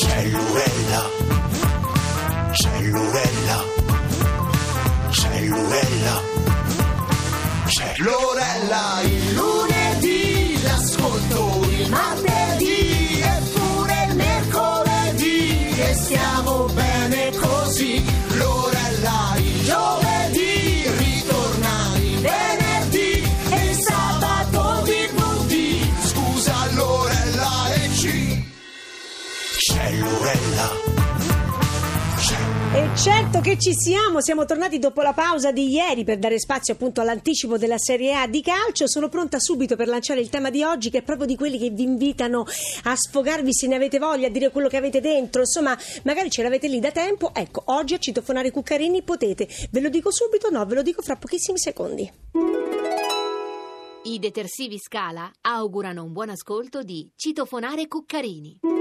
Cellurella, cellurella, cellurella, cellurella, il certo che ci siamo, siamo tornati dopo la pausa di ieri per dare spazio appunto all'anticipo della Serie A di calcio. Sono pronta subito per lanciare il tema di oggi che è proprio di quelli che vi invitano a sfogarvi se ne avete voglia, a dire quello che avete dentro. Insomma, magari ce l'avete lì da tempo. Ecco, oggi a citofonare Cuccarini potete. Ve lo dico subito? No, ve lo dico fra pochissimi secondi. I detersivi Scala augurano un buon ascolto di Citofonare Cuccarini.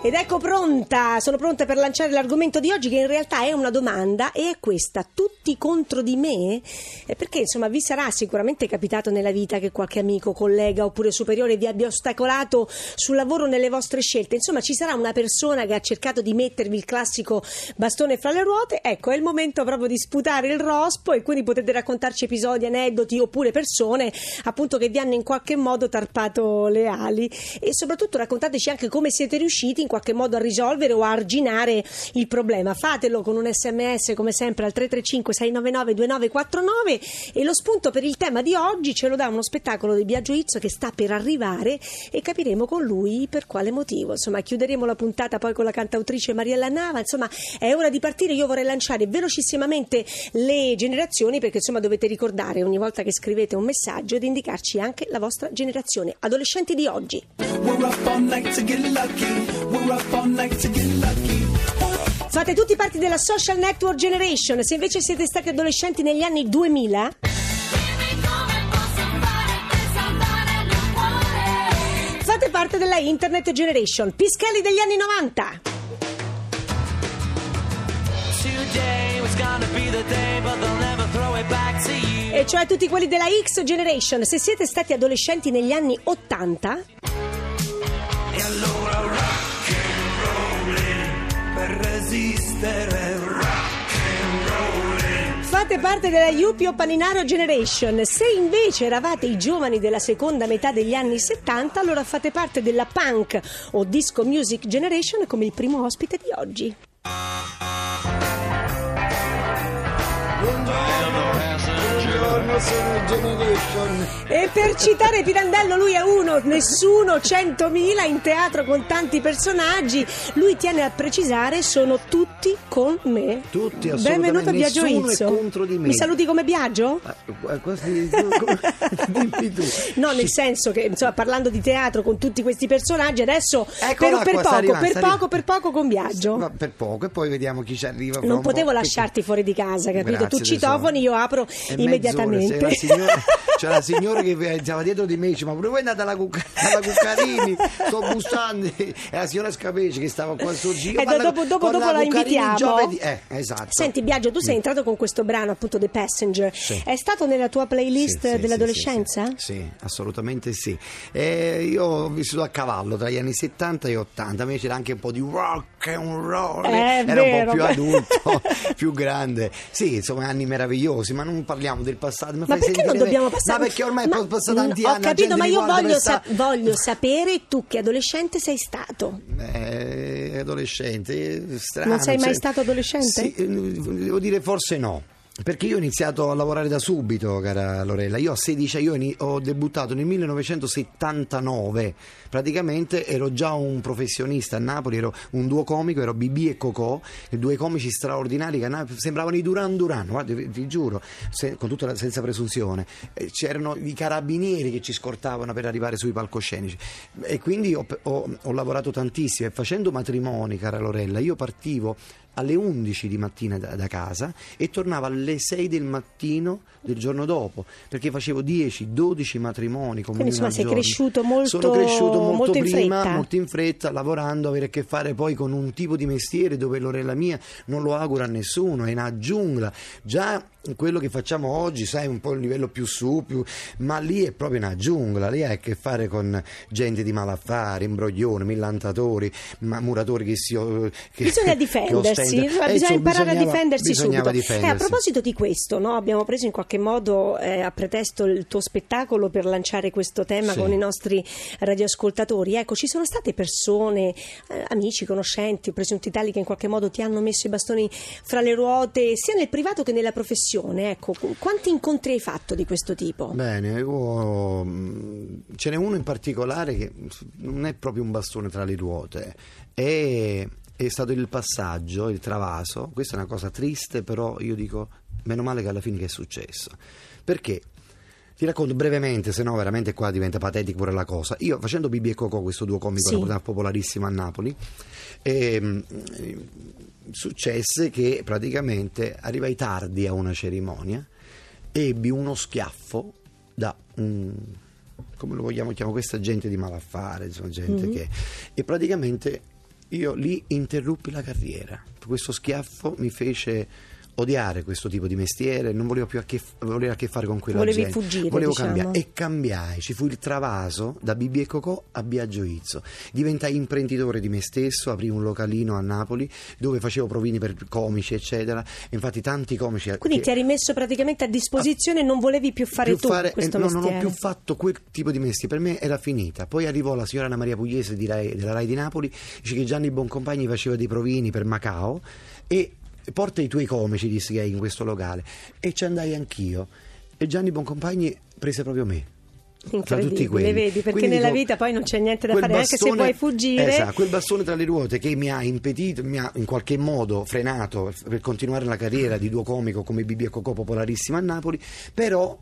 Ed ecco pronta, sono pronta per lanciare l'argomento di oggi che in realtà è una domanda e è questa, tutti contro di me? Eh, Perché insomma vi sarà sicuramente capitato nella vita che qualche amico, collega oppure superiore vi abbia ostacolato sul lavoro nelle vostre scelte, insomma ci sarà una persona che ha cercato di mettervi il classico bastone fra le ruote, ecco è il momento proprio di sputare il rospo e quindi potete raccontarci episodi, aneddoti oppure persone appunto che vi hanno in qualche modo tarpato le ali. E soprattutto raccontateci anche come siete riusciti qualche modo a risolvere o a arginare il problema. Fatelo con un sms come sempre al 335 699 2949 e lo spunto per il tema di oggi ce lo dà uno spettacolo di Biagio Izzo che sta per arrivare e capiremo con lui per quale motivo. Insomma, chiuderemo la puntata poi con la cantautrice Mariella Nava. Insomma, è ora di partire. Io vorrei lanciare velocissimamente le generazioni perché insomma dovete ricordare ogni volta che scrivete un messaggio di indicarci anche la vostra generazione. Adolescenti di oggi. Fate tutti parte della social network generation. Se invece siete stati adolescenti negli anni 2000, fate parte della internet generation. Pischelli degli anni 90. Today was gonna be the day, but they'll never throw it back to you. E cioè tutti quelli della X generation. Se siete stati adolescenti negli anni 80, fate parte della Yupio Paninaro generation. Se invece eravate i giovani della seconda metà degli anni 70, allora fate parte della punk o disco music generation come il primo ospite di oggi. E per citare Pirandello, lui è uno, nessuno, centomila in teatro con tanti personaggi. Lui tiene a precisare: sono tutti con me. Tutti, assolutamente. Benvenuto Biagio Nessuno è Izzo. contro di me. Mi saluti come Biagio? Ah, eh, quasi- come- dimmi tu. No, nel senso che insomma, parlando di teatro con tutti questi personaggi, adesso Eccola per, per poco, arrivando, per poco, arrivando. per poco con Biagio. Per poco e poi vediamo chi ci arriva. Non potevo lasciarti fuori di casa, capito? Grazie, tu citofoni, io apro immediatamente. Mezz'ora, se la signora- C'è la signora che stava dietro di me, dice: Ma pure voi andate alla, Cucca- alla Cuccarini? Sto bussando. E la signora Scapeci che stava qua suo giro. Eh, parla dopo- dopo- dopo la la invitiamo. giovedì. Eh, esatto. Senti Biagio, tu sei entrato con questo brano appunto The Passenger. Sì. È stato nella tua playlist Sì, dell'adolescenza? Sì, sì, assolutamente sì. Eh, io ho vissuto a cavallo tra gli anni 70 e 80, invece c'era anche un po' di rock and roll, È era vero. un po' più adulto, più grande. Sì, insomma, anni meravigliosi, ma non parliamo del passato. mi Ma perché non dobbiamo passare? Ma perché ormai Ma- sono passati tanti Ho anni. la capito, ma io voglio, sa- voglio sapere tu che adolescente sei stato. Eh, adolescente, eh, strano. Non sei mai cioè- stato adolescente? Sì, eh, devo dire forse no. Perché io ho iniziato a lavorare da subito, cara Lorella. Io a 16 io ini- ho debuttato nel 1979. Praticamente ero già un professionista a Napoli, ero un duo comico, ero BB e Cocò, due comici straordinari che sembravano i Duran Duran, guarda, vi, vi giuro, se- con tutta la, senza presunzione. C'erano i carabinieri che ci scortavano per arrivare sui palcoscenici. E quindi ho, ho- ho lavorato tantissimo e facendo matrimoni, cara Lorella, io partivo alle 11 di mattina da, da casa e tornavo alle 6 del mattino del giorno dopo perché facevo 10-12 matrimoni comunioni insomma, al sei giorno. cresciuto molto- sono cresciuto molto, molto in prima fretta. molto in fretta lavorando avere a che fare poi con un tipo di mestiere dove Lorella mia non lo augura a nessuno è una giungla già quello che facciamo oggi, sai, un po' il livello più su, più- ma lì è proprio una giungla, lì hai a che fare con gente di malaffare, imbroglioni, millantatori, muratori che si... Che, Bisogna difendersi, Eh, bisogna insomma, imparare a difendersi subito. Eh, a difendersi. proposito di questo, no, abbiamo preso in qualche modo eh, a pretesto il tuo spettacolo per lanciare questo tema Sì. con i nostri radioascoltatori. Ecco, ci sono state persone, eh, amici, conoscenti, presunti tali che in qualche modo ti hanno messo i bastoni fra le ruote, sia nel privato che nella professione. Ecco, quanti incontri hai fatto di questo tipo? Bene, io, mh, ce n'è uno in particolare che non è proprio un bastone tra le ruote, è, è stato il passaggio, il travaso. Questa è una cosa triste, però io dico meno male che alla fine che è successo. Perché? Ti racconto brevemente, se no veramente qua diventa patetica pure la cosa. Io facendo Bibi e Cocò, questo duo comico Sì. popolarissimo a Napoli, ehm, successe che praticamente arrivai tardi a una cerimonia, ebbi uno schiaffo da un come lo vogliamo chiamare questa gente di malaffare, insomma, gente Mhm. che e praticamente io lì interruppi la carriera. Questo schiaffo mi fece odiare questo tipo di mestiere, non volevo più a che, a che fare con quella Volevi gente. fuggire, Volevo diciamo. cambiare e cambiai, ci fu il travaso da Bibi e Cocò a Biagio Izzo. Diventai imprenditore di me stesso, aprì un localino a Napoli dove facevo provini per comici, eccetera. Infatti tanti comici Quindi che- ti hai rimesso praticamente a disposizione e non volevi più fare più tu fare- questo eh, no, non mestiere. ho più fatto quel tipo di mestiere, per me era finita. Poi arrivò la signora Anna Maria Pugliese Rai- della Rai di Napoli, dice che Gianni Boncompagni faceva dei provini per Macao e porta i tuoi comici, disse che hai in questo locale. E ci andai anch'io. E Gianni Boncompagni prese proprio me. Tra tutti quelli. vedi, perché Quindi nella dico, vita poi non c'è niente da fare, anche se bastone- vuoi fuggire. Esatto, quel bastone tra le ruote che mi ha impedito, mi ha in qualche modo frenato per continuare la carriera di duo comico come Bibi e Cocò popolarissima a Napoli, però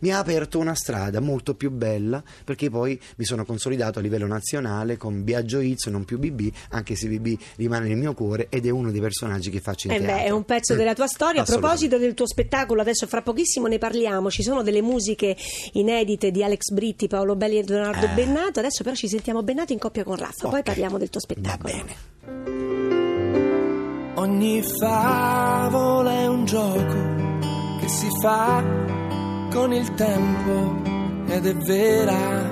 mi ha aperto una strada molto più bella perché poi mi sono consolidato a livello nazionale con Biagio Izzo, non più BB, anche se BB rimane nel mio cuore ed è uno dei personaggi che faccio in Eh beh, è un pezzo della tua storia. A proposito del tuo spettacolo, adesso fra pochissimo ne parliamo. Ci sono delle musiche inedite di Alex Britti, Paolo Belli e Leonardo Eh. Bennato. Adesso però ci sentiamo Bennato in coppia con Raffa. Poi Ok. parliamo del tuo Va spettacolo. bene. Ogni favola è un gioco che si fa con il tempo ed è vera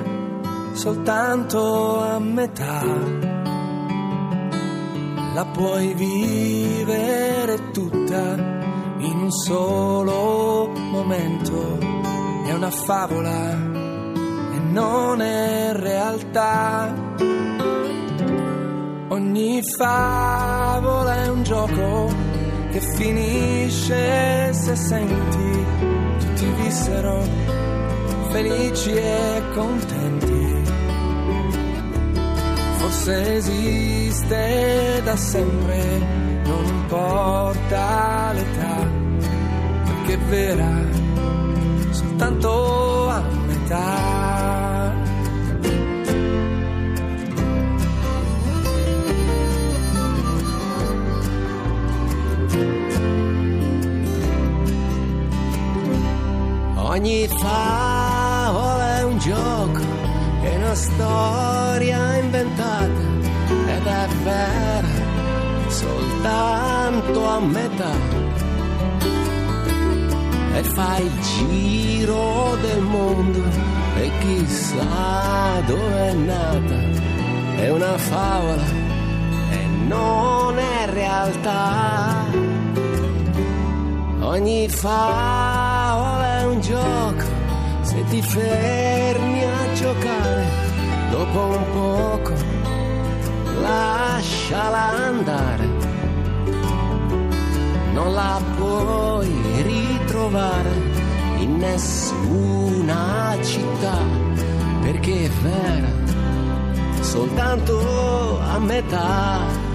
soltanto a metà. La puoi vivere tutta in un solo momento. È una favola e non è realtà. Ogni favola è un gioco che finisce se senti tutti vissero felici e contenti. Forse esiste da sempre, non importa l'età, perché vera soltanto a metà. Ogni favola è un gioco, è una storia inventata ed è vera soltanto a metà. E fa il giro del mondo e chissà dove è nata. È una favola e non è realtà. Ogni favola ti fermi a giocare, dopo un poco lasciala andare. Non la puoi ritrovare in nessuna città, perché è vera soltanto a metà.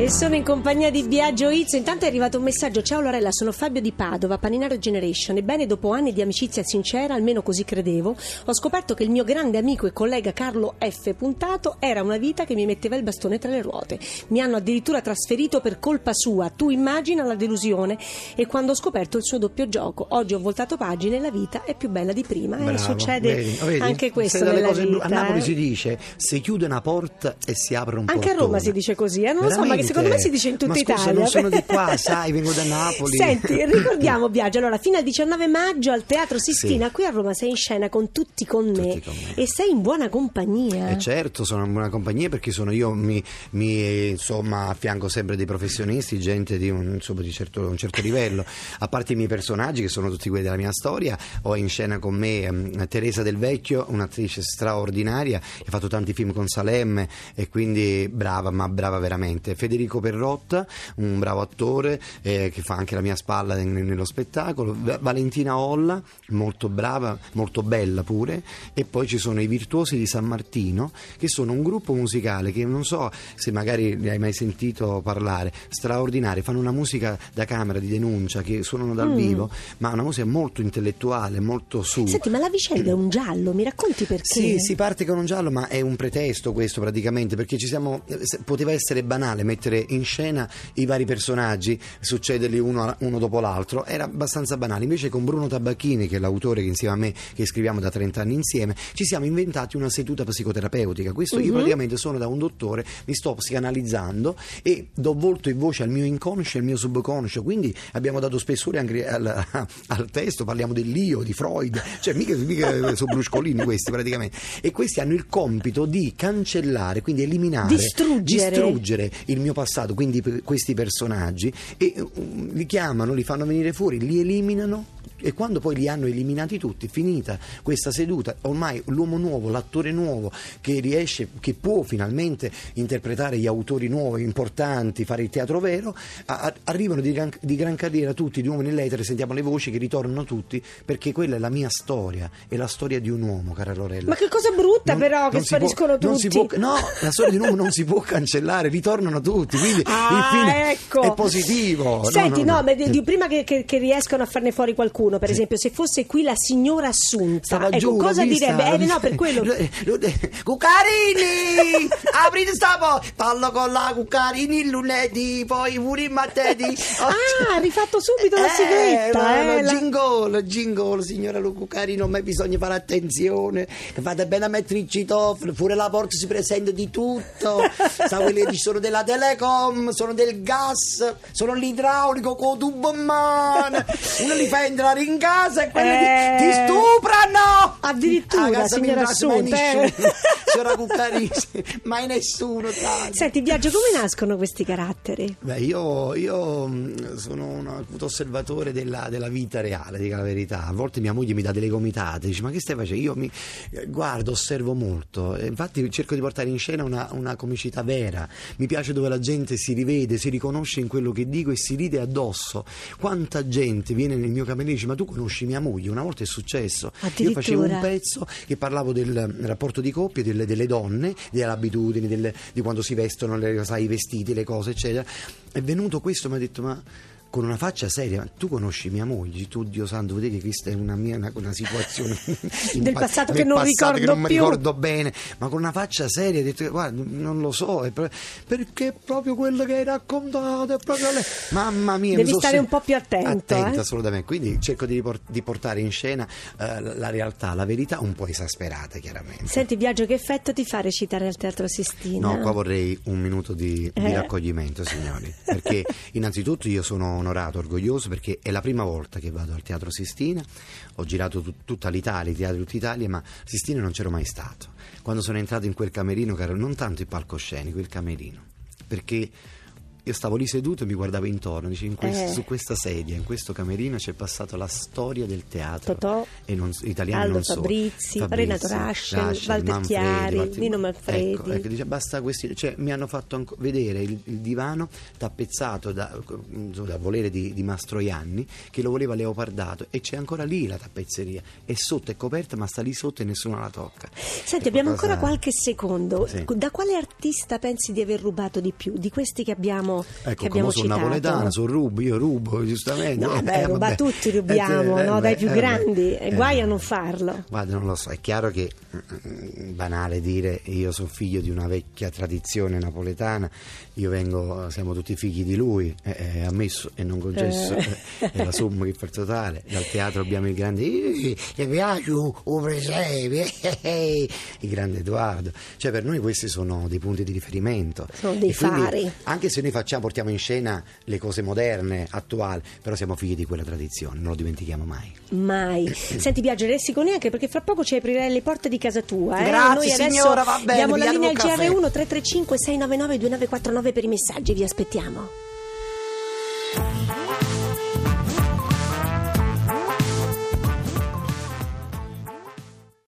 E sono in compagnia di Biagio Izzo. Intanto è arrivato un messaggio. Ciao Lorella, sono Fabio di Padova, Paninaro Generation. Ebbene, dopo anni di amicizia sincera, almeno così credevo, ho scoperto che il mio grande amico e collega Carlo F. Puntato era una vita che mi metteva il bastone tra le ruote. Mi hanno addirittura trasferito per colpa sua. Tu immagina la delusione. E quando ho scoperto il suo doppio gioco, oggi ho voltato pagine e la vita è più bella di prima. Eh, Bravo, succede vedi, vedi? anche questo nella vita. A Napoli eh. si dice si chiude una porta e si apre un Anche a. Roma si dice così, eh? non lo so, ma che? Secondo me si dice in tutta ma scusa, Italia. non sono di qua, sai, vengo da Napoli. Senti, ricordiamo Biagio, allora fino al 19 maggio al Teatro Sistina, Sì. qui a Roma sei in scena con tutti con me, Tutti con me. e sei in buona compagnia. Eh certo, sono in buona compagnia perché sono io, mi, mi, insomma, affianco sempre dei professionisti, gente di un, insomma, di certo, un certo livello. A parte i miei personaggi, che sono tutti quelli della mia storia, ho in scena con me ehm, Teresa Del Vecchio, un'attrice straordinaria, che ha fatto tanti film con Salemme e quindi brava, ma brava veramente. Federico Perrotta, un bravo attore eh, che fa anche la mia spalla nello spettacolo. Va- Valentina Olla, molto brava, molto bella pure. E poi ci sono i Virtuosi di San Martino, che sono un gruppo musicale che non so se magari ne hai mai sentito parlare, straordinari, fanno una musica da camera di denuncia che suonano dal vivo, ma una musica molto intellettuale, molto su. Senti, ma la vicenda è un giallo, mi racconti perché? Sì, si parte con un giallo, ma è un pretesto questo praticamente, perché ci siamo, eh, poteva essere banale mettere in scena i vari personaggi, succederli uno, uno dopo l'altro, era abbastanza banale. Invece con Bruno Tabacchini, che è l'autore che insieme a me, che scriviamo da 30 anni insieme, ci siamo inventati una seduta psicoterapeutica. Questo io praticamente sono da un dottore, mi sto psicanalizzando e do volto e voce al mio inconscio e al mio subconscio, quindi abbiamo dato spessore anche al, al testo, parliamo dell'io, di Freud, cioè mica, mica sono bruscolini questi praticamente. E questi hanno il compito di cancellare, quindi eliminare, Distruggere. distruggere il mio passato, quindi questi personaggi, e um, li chiamano, li fanno venire fuori, li eliminano. E quando poi li hanno eliminati tutti, finita questa seduta, ormai l'uomo nuovo, l'attore nuovo che riesce, che può finalmente interpretare gli autori nuovi, importanti, fare il teatro vero, a- arrivano di gran, di gran carriera tutti, di uomini nell'etere, sentiamo le voci che ritornano tutti, perché quella è la mia storia, è la storia di un uomo, cara Lorella. Ma che cosa brutta Non- però che non può- spariscono si tutti. può- no, la storia di un uomo non si può cancellare, ritornano tutti, quindi Ah, il fine ecco. è positivo. Senti, no, no, no. ma di- di- prima che, che- che riescano a farne fuori qualcuno, per esempio, se fosse qui la signora Assunta, ecco, giù, l'ho cosa vista, direbbe? Eh, no, per quello. Lo- lo- Cuccarini! Aprite sta porta! Parlo con la Cuccarini il lunedì, poi pure il martedì. Ah, ha rifatto subito la Eh, sigletta, eh, la- jingle, jingle, signora Cuccarini, non mai bisogna fare attenzione, che fate bene a mettere il citofono, pure la porta si presenta di tutto, sa quelli che sono della Telecom, sono del gas, sono l'idraulico con tubo in mano, uno li fa entrare in casa e quelli Eh. ti, ti stuprano! Addirittura, A casa signora Assunta, eh. nessuno. Signora Cuccarini, mai nessuno, dai. Senti, Biagio, come nascono questi caratteri? Beh, io, io, mh, sono un acuto osservatore della, della vita reale, dico la verità. A volte mia moglie mi dà delle gomitate, dice: Ma che stai facendo? Io mi eh, guardo, osservo molto. Infatti cerco di portare in scena una, una comicità vera. Mi piace dove la gente si rivede, si riconosce in quello che dico e si ride addosso. Quanta gente viene nel mio camerino e dice: Ma tu conosci mia moglie? Una volta è successo. Io facevo un pezzo che parlavo del eh, rapporto di coppia, delle, delle donne, delle abitudini, delle- di quando si vestono, le, sai, i vestiti, le cose, eccetera. È venuto questo, mi ha detto: Ma con una faccia seria, "Ma tu conosci mia moglie? Tu, Dio santo, vedi che questa è una mia una, una situazione Del pa- passato che non passato che ricordo non mi più." ricordo bene, ma con una faccia seria, detto: Guarda, non lo so, è pro- perché è proprio quello che hai raccontato, è proprio lei. Mamma mia, mi Devi sono stare se- un po' più attento, Attenta, eh. assolutamente. Quindi cerco di, ripor- di portare in scena eh, la realtà, la verità, un po' esasperata, chiaramente. Senti, Biagio, che effetto ti fa recitare al Teatro Sistina? No, qua vorrei un minuto di, di Eh. raccoglimento, signori. Perché innanzitutto io sono onorato, orgoglioso, perché è la prima volta che vado al Teatro Sistina. Ho girato tut- tutta l'Italia, i teatri di tutta Italia, ma Sistina non c'ero mai stato. Quando sono entrato in quel camerino, caro, non tanto il palcoscenico, il camerino. Perché io stavo lì seduto e mi guardavo intorno, dice, in quest- Eh. su questa sedia, in questo camerino c'è passata la storia del teatro. Totò, e non, italiani Aldo non solo. Fabrizi, Renato Raschel, Walter Chiari, Nino Manfredi. Ecco, ecco, dice, basta questi, cioè, mi hanno fatto anco- vedere il, il divano tappezzato da, da volere di, di Mastroianni che lo voleva leopardato e c'è ancora lì la tappezzeria e sotto è coperta ma sta lì sotto e nessuno la tocca. Senti, È abbiamo qualcosa- ancora qualche secondo. Sì. Da quale artista pensi di aver rubato di più? Di questi che abbiamo, che Ecco, abbiamo come sono citato? napoletana, sono rubo, io rubo, giustamente. No, Eh, beh, ruba vabbè. tutti, Eh, rubiamo, eh, no? Dai più eh, grandi. beh, E guai eh. a non farlo. Guarda, non lo so, è chiaro che mm, banale dire io sono figlio di una vecchia tradizione napoletana, io vengo, siamo tutti figli di lui, è, è ammesso e non concesso, Eh. è la somma che fa il totale. Dal teatro abbiamo il grande "Eh, ti piace un presepe, eh, eh", il grande Edoardo. Cioè per noi questi sono dei punti di riferimento. Sono dei E quindi, fari. Anche se noi facciamo, portiamo in scena le cose moderne, attuali, però siamo figli di quella tradizione, non lo dimentichiamo mai. Mai. Senti, Biagio, resti con neanche perché fra poco ci aprirai le porte di casa tua. Eh? Grazie, Noi signora, va bene, Diamo la linea al arrivo un caffè. GR1 335 699 2949 per i messaggi. Vi aspettiamo.